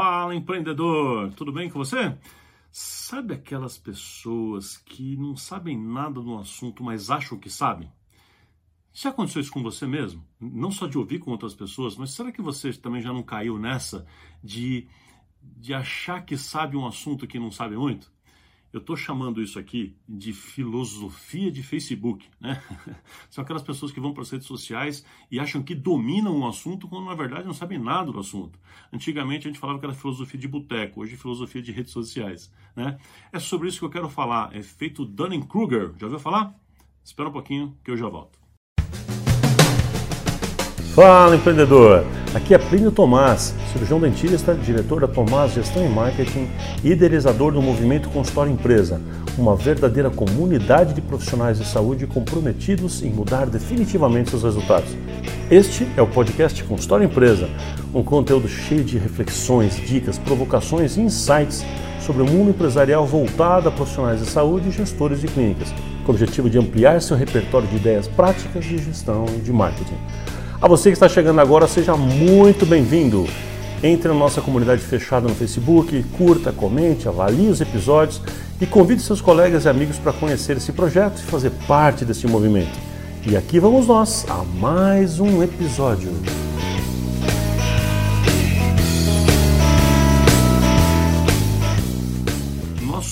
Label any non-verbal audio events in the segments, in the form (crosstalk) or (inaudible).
Fala empreendedor, tudo bem com você? Sabe aquelas pessoas que não sabem nada no assunto, mas acham que sabem? Já aconteceu isso com você mesmo? Não só de ouvir com outras pessoas, mas será que você também já não caiu nessa de, de achar que sabe um assunto que não sabe muito? Eu estou chamando isso aqui de filosofia de Facebook, né? (laughs) São aquelas pessoas que vão para as redes sociais e acham que dominam um assunto quando na verdade não sabem nada do assunto. Antigamente a gente falava que era filosofia de boteco, hoje filosofia de redes sociais, né? É sobre isso que eu quero falar, é feito Dunning-Kruger. Já ouviu falar? Espera um pouquinho que eu já volto. Fala empreendedor! Aqui é Plínio Tomás, cirurgião dentista, diretor da Tomás Gestão e Marketing e idealizador do movimento Consultório Empresa, uma verdadeira comunidade de profissionais de saúde comprometidos em mudar definitivamente seus resultados. Este é o podcast Consultório Empresa, um conteúdo cheio de reflexões, dicas, provocações e insights sobre o mundo empresarial voltado a profissionais de saúde e gestores de clínicas, com o objetivo de ampliar seu repertório de ideias práticas de gestão e de marketing. A você que está chegando agora, seja muito bem-vindo. Entre na nossa comunidade fechada no Facebook, curta, comente, avalie os episódios e convide seus colegas e amigos para conhecer esse projeto e fazer parte desse movimento. E aqui vamos nós a mais um episódio.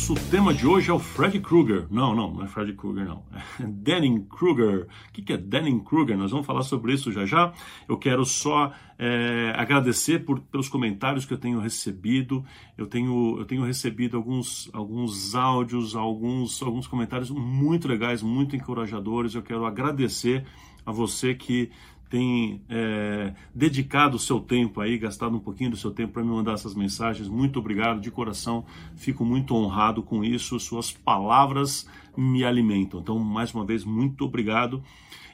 Nosso tema de hoje é o Freddy Krueger. Não, não, não é Freddy Krueger, não. É Denning Krueger. O que é Denning Krueger? Nós vamos falar sobre isso já já. Eu quero só é, agradecer por, pelos comentários que eu tenho recebido. Eu tenho, eu tenho recebido alguns, alguns áudios, alguns, alguns comentários muito legais, muito encorajadores. Eu quero agradecer a você que tem é, dedicado o seu tempo aí, gastado um pouquinho do seu tempo para me mandar essas mensagens. Muito obrigado de coração, fico muito honrado com isso. Suas palavras me alimentam. Então, mais uma vez, muito obrigado.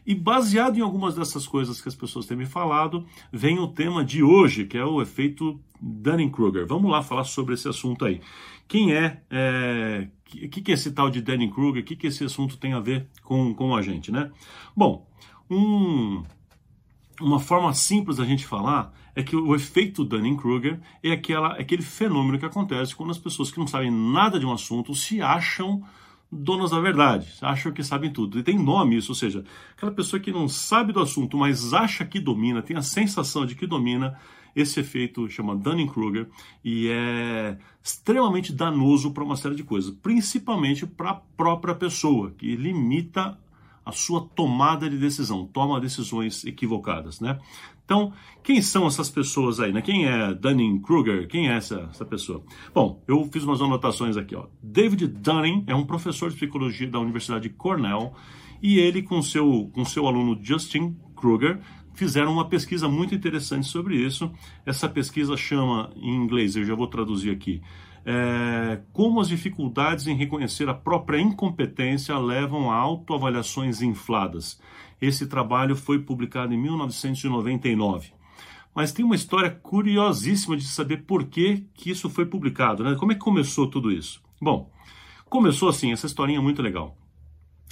E baseado em algumas dessas coisas que as pessoas têm me falado, vem o tema de hoje, que é o efeito Dunning-Kruger. Vamos lá falar sobre esse assunto aí. Quem é, é que, que é esse tal de Dunning-Kruger? O que, que esse assunto tem a ver com, com a gente, né? Bom, um uma forma simples da gente falar é que o efeito Dunning-Kruger é aquela, aquele fenômeno que acontece quando as pessoas que não sabem nada de um assunto se acham donas da verdade, acham que sabem tudo. E tem nome isso, ou seja, aquela pessoa que não sabe do assunto, mas acha que domina, tem a sensação de que domina, esse efeito chama Dunning-Kruger e é extremamente danoso para uma série de coisas, principalmente para a própria pessoa, que limita a sua tomada de decisão, toma decisões equivocadas, né? Então, quem são essas pessoas aí, né? Quem é Dunning-Kruger? Quem é essa, essa pessoa? Bom, eu fiz umas anotações aqui, ó. David Dunning é um professor de psicologia da Universidade de Cornell e ele com seu, com seu aluno Justin Kruger fizeram uma pesquisa muito interessante sobre isso. Essa pesquisa chama, em inglês, eu já vou traduzir aqui, é, como as dificuldades em reconhecer a própria incompetência levam a autoavaliações infladas. Esse trabalho foi publicado em 1999. Mas tem uma história curiosíssima de saber por que, que isso foi publicado. Né? Como é que começou tudo isso? Bom, começou assim, essa historinha é muito legal.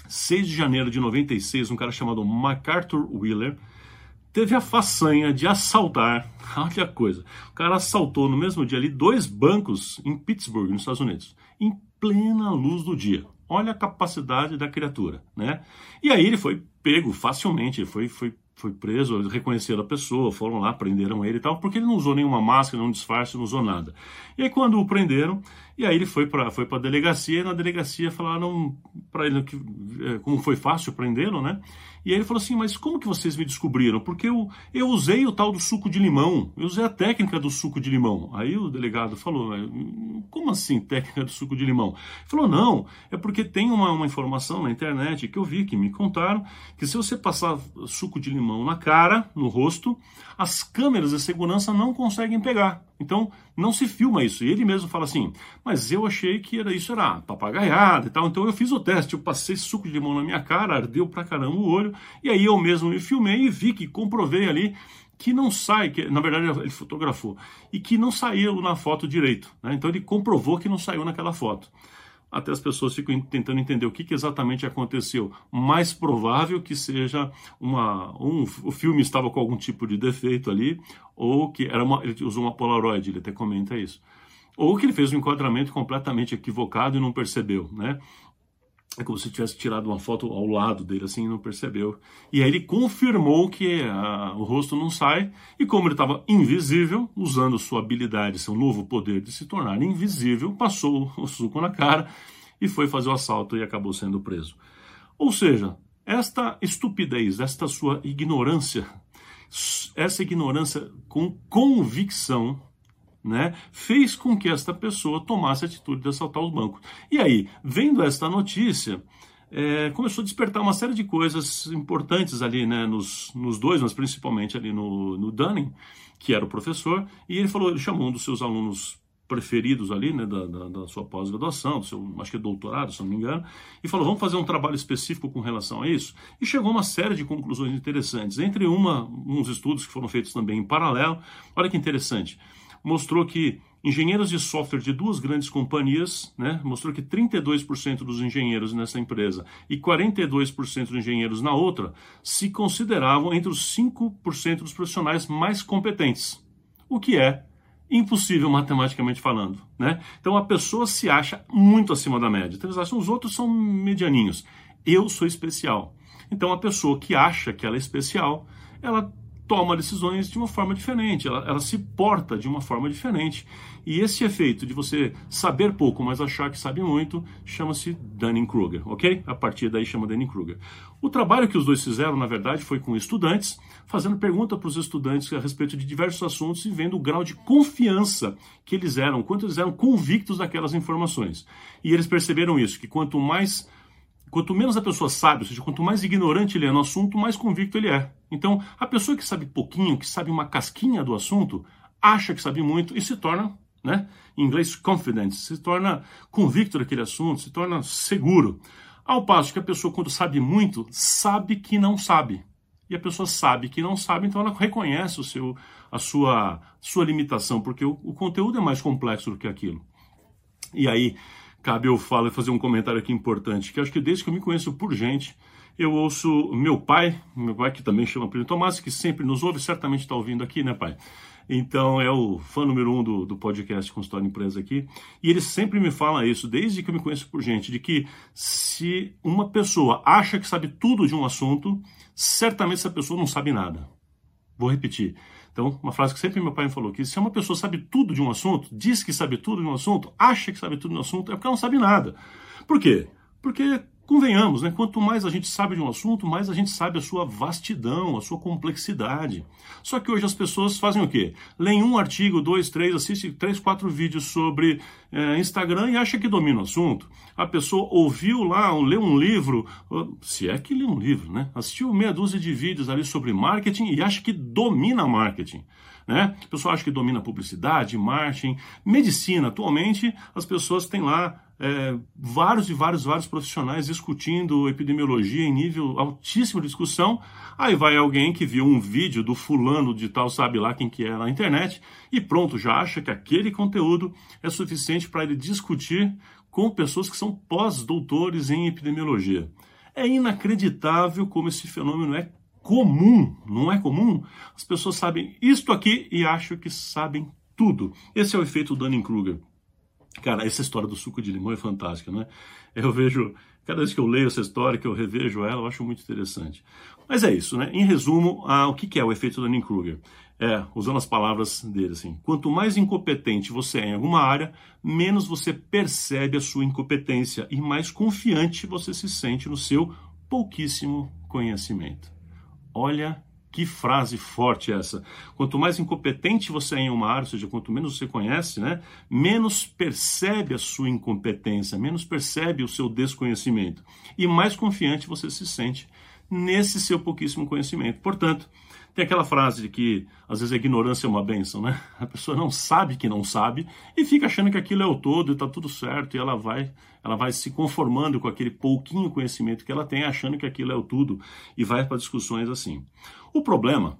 6 de janeiro de 96, um cara chamado MacArthur Wheeler teve a façanha de assaltar. (laughs) Olha a coisa. O cara assaltou no mesmo dia ali dois bancos em Pittsburgh, nos Estados Unidos, em plena luz do dia. Olha a capacidade da criatura, né? E aí ele foi pego facilmente, foi, foi, foi preso, reconheceram a pessoa, foram lá, prenderam ele e tal, porque ele não usou nenhuma máscara, nenhum disfarce, não usou nada. E aí quando o prenderam, e aí ele foi para foi a delegacia, e na delegacia falaram para ele que, é, como foi fácil prendê-lo, né? E aí ele falou assim, mas como que vocês me descobriram? Porque eu, eu usei o tal do suco de limão, eu usei a técnica do suco de limão. Aí o delegado falou, como assim técnica do suco de limão? Ele falou, não, é porque tem uma, uma informação na internet que eu vi, que me contaram, que se você passar suco de limão na cara, no rosto, as câmeras de segurança não conseguem pegar. Então, não se filma isso. E ele mesmo fala assim, mas eu achei que era isso era papagaiada e tal. Então eu fiz o teste, eu passei suco de limão na minha cara, ardeu pra caramba o olho, e aí eu mesmo me filmei e vi que comprovei ali que não sai, que na verdade ele fotografou, e que não saiu na foto direito. Né? Então ele comprovou que não saiu naquela foto. até as pessoas ficam tentando entender o que, que exatamente aconteceu. Mais provável que seja uma, um, o filme estava com algum tipo de defeito ali, ou que era uma, ele usou uma Polaroid, ele até comenta isso. Ou que ele fez um enquadramento completamente equivocado e não percebeu, né? É como se tivesse tirado uma foto ao lado dele assim e não percebeu. E aí ele confirmou que a, o rosto não sai, e como ele estava invisível, usando sua habilidade, seu novo poder de se tornar invisível, passou o suco na cara e foi fazer o assalto e acabou sendo preso. Ou seja, esta estupidez, esta sua ignorância, essa ignorância com convicção né, fez com que esta pessoa tomasse a atitude de assaltar os bancos. E aí, vendo esta notícia, é, começou a despertar uma série de coisas importantes ali, né, nos, nos dois, mas principalmente ali no, no Dunning, que era o professor, e ele falou, ele chamou um dos seus alunos preferidos ali, né, da, da, da sua pós-graduação, do seu, acho que é doutorado, se não me engano, e falou, vamos fazer um trabalho específico com relação a isso, e chegou a uma série de conclusões interessantes, entre uma, uns estudos que foram feitos também em paralelo, olha que interessante, mostrou que engenheiros de software de duas grandes companhias, né, mostrou que 32% dos engenheiros nessa empresa e 42% dos engenheiros na outra se consideravam entre os 5% dos profissionais mais competentes, o que é impossível matematicamente falando, né? Então a pessoa se acha muito acima da média. Então eles acham os outros são medianinhos. Eu sou especial. Então a pessoa que acha que ela é especial, ela toma decisões de uma forma diferente, ela, ela, se porta de uma forma diferente. E esse efeito de você saber pouco, mas achar que sabe muito, chama-se Dunning-Kruger, ok? A partir daí chama Dunning-Kruger. O trabalho que os dois fizeram, na verdade, foi com estudantes, fazendo pergunta para os estudantes a respeito de diversos assuntos e vendo o grau de confiança que eles eram, quanto eles eram convictos daquelas informações. E eles perceberam isso, que quanto mais Quanto menos a pessoa sabe, ou seja, quanto mais ignorante ele é no assunto, mais convicto ele é. Então, a pessoa que sabe pouquinho, que sabe uma casquinha do assunto, acha que sabe muito e se torna, né, em inglês, confident, se torna convicto daquele assunto, se torna seguro. Ao passo que a pessoa, quando sabe muito, sabe que não sabe. E a pessoa sabe que não sabe, então ela reconhece o seu, a sua, sua limitação, porque o, o conteúdo é mais complexo do que aquilo. E aí, cabe eu falar e fazer um comentário aqui importante, que acho que desde que eu me conheço por gente, eu ouço meu pai, meu pai que também chama Primo Tomás, que sempre nos ouve, certamente está ouvindo aqui, né, pai? Então é o fã número um do, do podcast Consultório Empresa aqui. E ele sempre me fala isso, desde que eu me conheço por gente, de que se uma pessoa acha que sabe tudo de um assunto, certamente essa pessoa não sabe nada. Vou repetir. Então, uma frase que sempre meu pai me falou, que se uma pessoa sabe tudo de um assunto, diz que sabe tudo de um assunto, acha que sabe tudo de um assunto, é porque ela não sabe nada. Por quê? Porque Convenhamos, né? quanto mais a gente sabe de um assunto, mais a gente sabe a sua vastidão, a sua complexidade. Só que hoje as pessoas fazem o quê? Leem um artigo, dois, três, assistem três, quatro vídeos sobre é, Instagram e acha que domina o assunto. A pessoa ouviu lá, leu um livro, se é que lê um livro, né? Assistiu meia dúzia de vídeos ali sobre marketing e acha que domina marketing. Né? A pessoa acha que domina publicidade, marketing, medicina. Atualmente, as pessoas têm lá é, vários e vários, vários profissionais discutindo epidemiologia em nível altíssimo de discussão. Aí vai alguém que viu um vídeo do fulano de tal, sabe lá quem que é na internet, e pronto, já acha que aquele conteúdo é suficiente para ele discutir com pessoas que são pós-doutores em epidemiologia. É inacreditável como esse fenômeno é comum, não é comum? As pessoas sabem isto aqui e acham que sabem tudo. Esse é o efeito Dunning-Kruger. Cara, essa história do suco de limão é fantástica, né? Eu vejo, cada vez que eu leio essa história, que eu revejo ela, eu acho muito interessante. Mas é isso, né? Em resumo, o que é o efeito Dunning-Kruger? É, usando as palavras dele, assim, quanto mais incompetente você é em alguma área, menos você percebe a sua incompetência e mais confiante você se sente no seu pouquíssimo conhecimento. Olha que frase forte essa. Quanto mais incompetente você é em uma área, ou seja, quanto menos você conhece, né, menos percebe a sua incompetência, menos percebe o seu desconhecimento e mais confiante você se sente nesse seu pouquíssimo conhecimento. Portanto, tem aquela frase de que às vezes a ignorância é uma benção, né? A pessoa não sabe que não sabe e fica achando que aquilo é o todo e está tudo certo e ela vai, ela vai se conformando com aquele pouquinho conhecimento que ela tem, achando que aquilo é o tudo e vai para discussões assim. O problema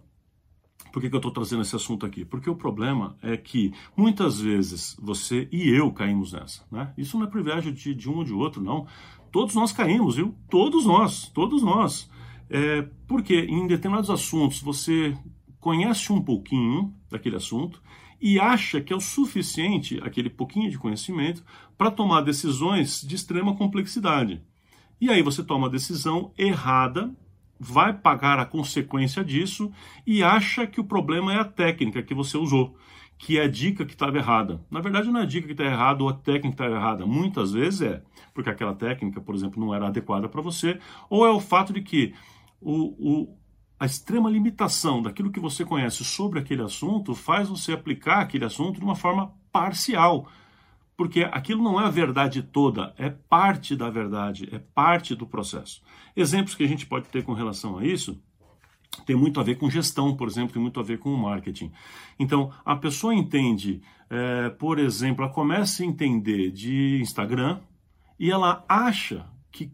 Por que, que eu estou trazendo esse assunto aqui? Porque o problema é que muitas vezes você e eu caímos nessa. Né? Isso não é privilégio de, de um ou de outro, não. Todos nós caímos, viu? Todos nós, todos nós. É, porque em determinados assuntos você conhece um pouquinho daquele assunto e acha que é o suficiente aquele pouquinho de conhecimento para tomar decisões de extrema complexidade. E aí você toma a decisão errada vai pagar a consequência disso e acha que o problema é a técnica que você usou, que é a dica que estava errada. Na verdade, não é a dica que está errada ou a técnica que está errada. Muitas vezes é porque aquela técnica, por exemplo, não era adequada para você, ou é o fato de que o, o, a extrema limitação daquilo que você conhece sobre aquele assunto faz você aplicar aquele assunto de uma forma parcial porque aquilo não é a verdade toda, é parte da verdade, é parte do processo. Exemplos que a gente pode ter com relação a isso tem muito a ver com gestão, por exemplo, tem muito a ver com marketing. Então, a pessoa entende, é, por exemplo, ela começa a entender de Instagram e ela acha que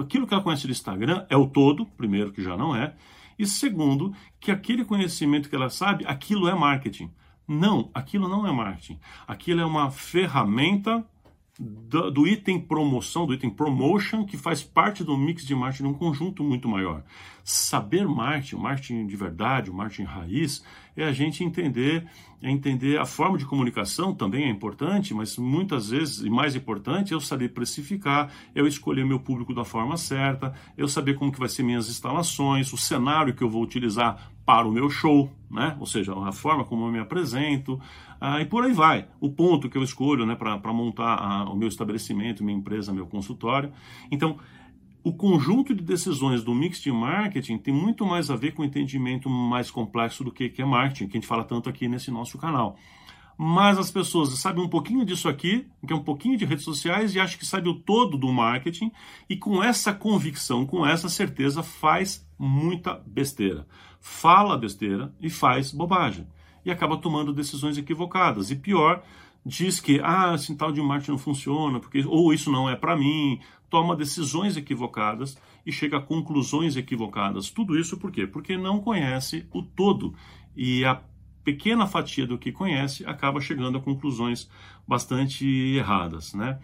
aquilo que ela conhece de Instagram é o todo, primeiro, que já não é, e segundo, que aquele conhecimento que ela sabe, aquilo é marketing. Não, aquilo não é marketing. Aquilo é uma ferramenta do, do, item promoção, do item promotion, que faz parte do mix de marketing de um conjunto muito maior. Saber marketing, marketing de verdade, o marketing raiz, é a gente entender, é entender a forma de comunicação também é importante, mas muitas vezes, e mais importante, eu saber precificar, eu escolher meu público da forma certa, eu saber como que vai ser minhas instalações, o cenário que eu vou utilizar para o meu show, né? ou seja, a forma como eu me apresento, ah, e por aí vai. O ponto que eu escolho né, para montar a, o meu estabelecimento, minha empresa, meu consultório. Então, o conjunto de decisões do mix de marketing tem muito mais a ver com o entendimento mais complexo do que, que é marketing, que a gente fala tanto aqui nesse nosso canal. Mas as pessoas sabem um pouquinho disso aqui, que é um pouquinho de redes sociais, e acham que sabe o todo do marketing, e com essa convicção, com essa certeza, faz muita besteira fala besteira e faz bobagem. E acaba tomando decisões equivocadas. E pior, diz que ah, esse tal de marketing não funciona, porque, ou isso não é para mim, toma decisões equivocadas e chega a conclusões equivocadas. Tudo isso por quê? Porque não conhece o todo. E a pequena fatia do que conhece acaba chegando a conclusões bastante erradas, né?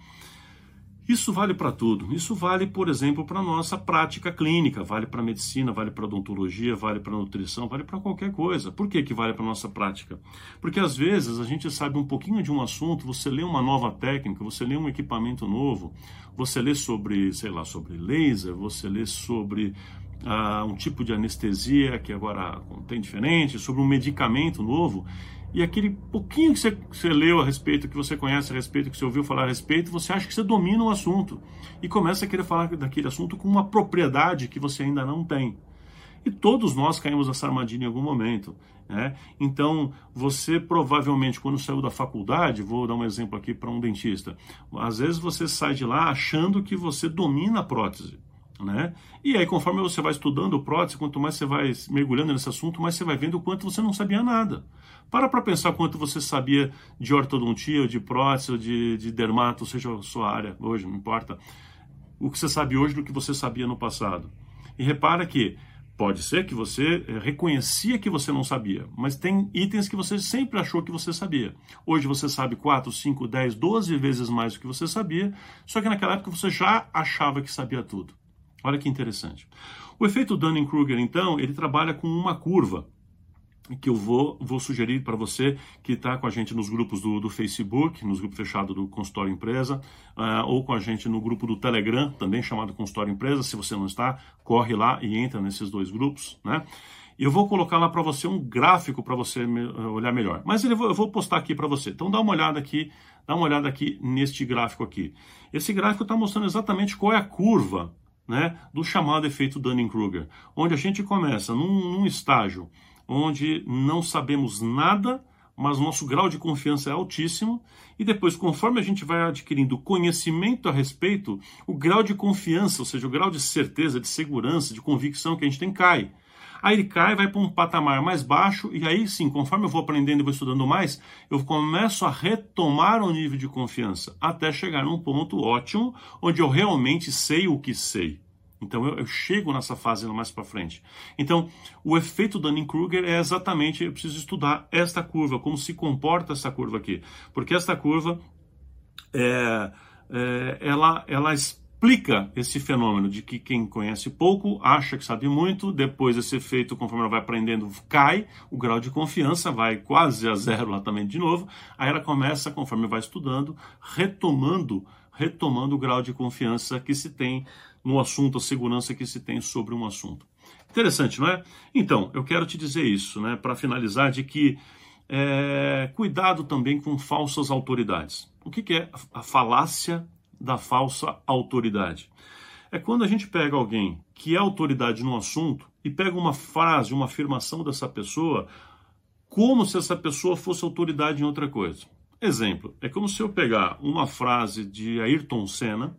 Isso vale para tudo. Isso vale, por exemplo, para nossa prática clínica, vale para medicina, vale para odontologia, vale para nutrição, vale para qualquer coisa. Por que, que vale para nossa prática? Porque às vezes a gente sabe um pouquinho de um assunto, você lê uma nova técnica, você lê um equipamento novo, você lê sobre, sei lá, sobre laser, você lê sobre uh, um tipo de anestesia que agora tem diferente, sobre um medicamento novo e aquele pouquinho que você, que você, leu a respeito, que você conhece a respeito, que você ouviu falar a respeito, você acha que você domina o assunto e começa a querer falar daquele assunto com uma propriedade que você ainda não tem. E todos nós caímos nessa armadilha em algum momento. Né? Então, você provavelmente, quando saiu da faculdade, vou dar um exemplo aqui para um dentista, às vezes você sai de lá achando que você domina a prótese. Né? E aí, conforme você vai estudando prótese, quanto mais você vai mergulhando nesse assunto, mais você vai vendo o quanto você não sabia nada. Para para pensar quanto você sabia de ortodontia, de prótese, de, de dermato, seja a sua área hoje, não importa. O que você sabe hoje do que você sabia no passado. E repara que pode ser que você eh, reconhecia que você não sabia, mas tem itens que você sempre achou que você sabia. Hoje você sabe 4, 5, 10, 12 vezes mais do que você sabia, só que naquela época você já achava que sabia tudo. Olha que interessante. O efeito Dunning-Kruger, então, ele trabalha com uma curva que eu vou, vou sugerir para você que está com a gente nos grupos do, do, Facebook, nos grupos fechados do Consultório Empresa, uh, ou com a gente no grupo do Telegram, também chamado Consultório Empresa. Se você não está, corre lá e entra nesses dois grupos, né? Eu vou colocar lá para você um gráfico para você me, uh, olhar melhor. Mas eu vou, eu vou postar aqui para você. Então dá uma olhada aqui, dá uma olhada aqui neste gráfico aqui. Esse gráfico está mostrando exatamente qual é a curva, né, do chamado efeito Dunning-Kruger, onde a gente começa num, num estágio onde não sabemos nada, mas nosso grau de confiança é altíssimo, e depois, conforme a gente vai adquirindo conhecimento a respeito, o grau de confiança, ou seja, o grau de certeza, de segurança, de convicção que a gente tem cai. Aí ele cai, vai para um patamar mais baixo, e aí sim, conforme eu vou aprendendo e vou estudando mais, eu começo a retomar o nível de confiança, até chegar num ponto ótimo, onde eu realmente sei o que sei. Então eu, eu chego nessa fase mais para frente. Então o efeito Dunning-Kruger é exatamente eu preciso estudar esta curva, como se comporta essa curva aqui, porque esta curva é, é, ela ela explica esse fenômeno de que quem conhece pouco acha que sabe muito, depois esse efeito, conforme ela vai aprendendo, cai, o grau de confiança vai quase a zero lá também de novo, aí ela começa, conforme vai estudando, retomando, retomando o grau de confiança que se tem no assunto, a segurança que se tem sobre um assunto. Interessante, não é? Então, eu quero te dizer isso, né, para finalizar, de que é, cuidado também com falsas autoridades. O que, que é a falácia da falsa autoridade. É quando a gente pega alguém que é autoridade no assunto e pega uma frase, uma afirmação dessa pessoa, como se essa pessoa fosse autoridade em outra coisa. Exemplo, é como se eu pegar uma frase de Ayrton Senna,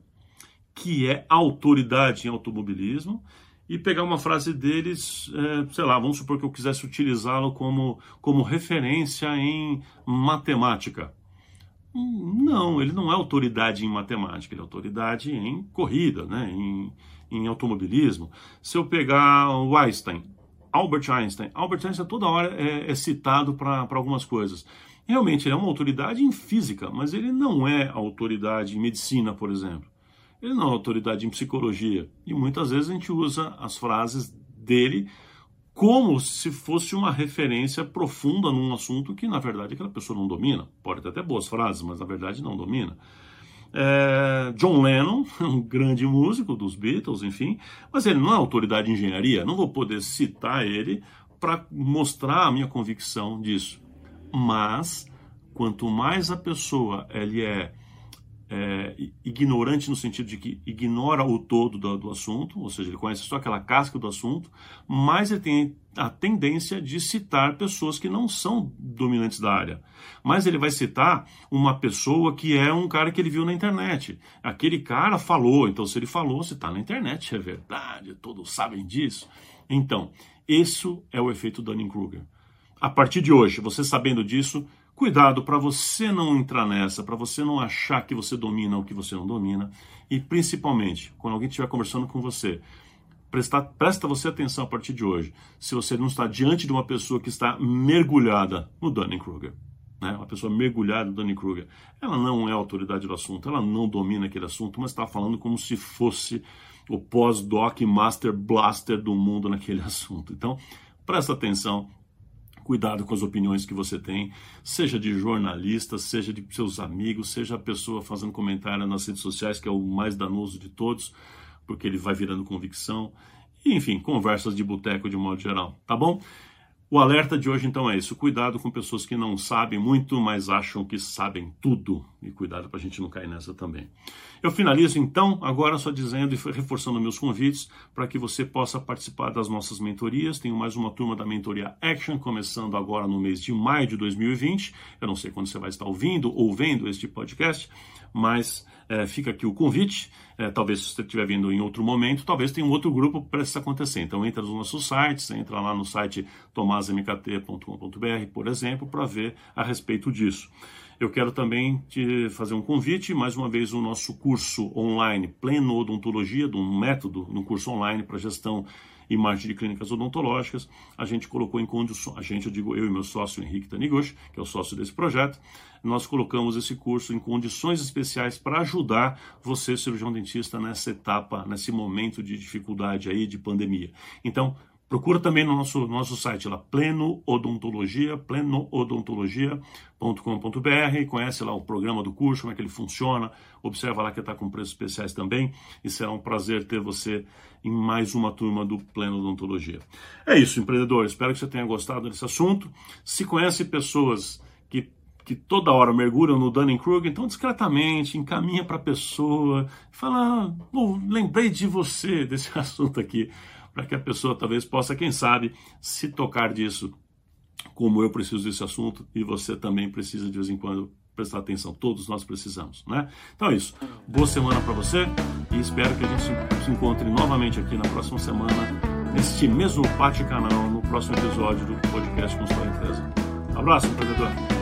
que é autoridade em automobilismo, e pegar uma frase deles, é, sei lá, vamos supor que eu quisesse utilizá-lo como, como referência em matemática. Não, ele não é autoridade em matemática, ele é autoridade em corrida, né? em, em automobilismo. Se eu pegar o Einstein, Albert Einstein, Albert Einstein toda hora é, é citado para algumas coisas. Realmente, ele é uma autoridade em física, mas ele não é autoridade em medicina, por exemplo. Ele não é autoridade em psicologia. E muitas vezes a gente usa as frases dele como se fosse uma referência profunda num assunto que, na verdade, aquela pessoa não domina. Pode ter até boas frases, mas na verdade não domina. É, John Lennon, (laughs) um grande músico dos Beatles, enfim, mas ele não é autoridade em engenharia. Não vou poder citar ele para mostrar a minha convicção disso. Mas, quanto mais a pessoa ele é é, ignorante no sentido de que ignora o todo do, do, assunto, ou seja, ele conhece só aquela casca do assunto, mas ele tem a tendência de citar pessoas que não são dominantes da área. Mas ele vai citar uma pessoa que é um cara que ele viu na internet. Aquele cara falou, então se ele falou, se está na internet, é verdade, todos sabem disso. Então, isso é o efeito Dunning-Kruger. A partir de hoje, você sabendo disso, Cuidado para você não entrar nessa, para você não achar que você domina o que você não domina. E principalmente, quando alguém estiver conversando com você, presta, presta você atenção a partir de hoje. Se você não está diante de uma pessoa que está mergulhada no Dunning-Kruger, né? uma pessoa mergulhada no Dunning-Kruger, ela não é autoridade do assunto, ela não domina aquele assunto, mas está falando como se fosse o pós-doc master blaster do mundo naquele (laughs) assunto. Então, presta atenção, Cuidado com as opiniões que você tem, seja de jornalistas, seja de seus amigos, seja a pessoa fazendo comentário nas redes sociais, que é o mais danoso de todos, porque ele vai virando convicção. Enfim, conversas de boteco de modo geral, tá bom? O alerta de hoje então é isso: cuidado com pessoas que não sabem muito, mas acham que sabem tudo. E cuidado para a gente não cair nessa também. Eu finalizo então, agora só dizendo e reforçando meus convites para que você possa participar das nossas mentorias. Tenho mais uma turma da mentoria Action, começando agora no mês de maio de 2020. Eu não sei quando você vai estar ouvindo ou vendo este podcast, mas é, fica aqui o convite. É, talvez se você estiver vindo em outro momento, talvez tenha um outro grupo para isso acontecer. Então entra nos nossos sites, entra lá no site tomasmkt.com.br, por exemplo, para ver a respeito disso. Eu quero também te fazer um convite, mais uma vez, o nosso curso online Pleno Odontologia, de um método, no curso online para gestão e marketing de clínicas odontológicas. A gente colocou em condições, a gente, eu digo eu e meu sócio Henrique Taniguchi, que é o sócio desse projeto, nós colocamos esse curso em condições especiais para ajudar você, cirurgião dentista, nessa etapa, nesse momento de dificuldade aí, de pandemia. Então, Procura também no nosso, nosso site lá, Pleno Odontologia, plenoodontologia.com.br, conhece lá o programa do curso, como é que ele funciona, observa lá que está com preços especiais também, e será um prazer ter você em mais uma turma do Pleno Odontologia. É isso, empreendedor, espero que você tenha gostado desse assunto. Se conhece pessoas que que toda hora mergulham no Dunning-Kruger, então discretamente encaminha para a pessoa, fala, oh, lembrei de você (laughs) desse assunto aqui para que a pessoa talvez possa, quem sabe, se tocar disso, como eu preciso desse assunto e você também precisa de vez em quando prestar atenção. Todos nós precisamos, né? Então é isso. Boa semana para você e espero que a gente se encontre novamente aqui na próxima semana, neste mesmo bate-canal, no próximo episódio do podcast Consultor Empresa. Abraço, empreendedor!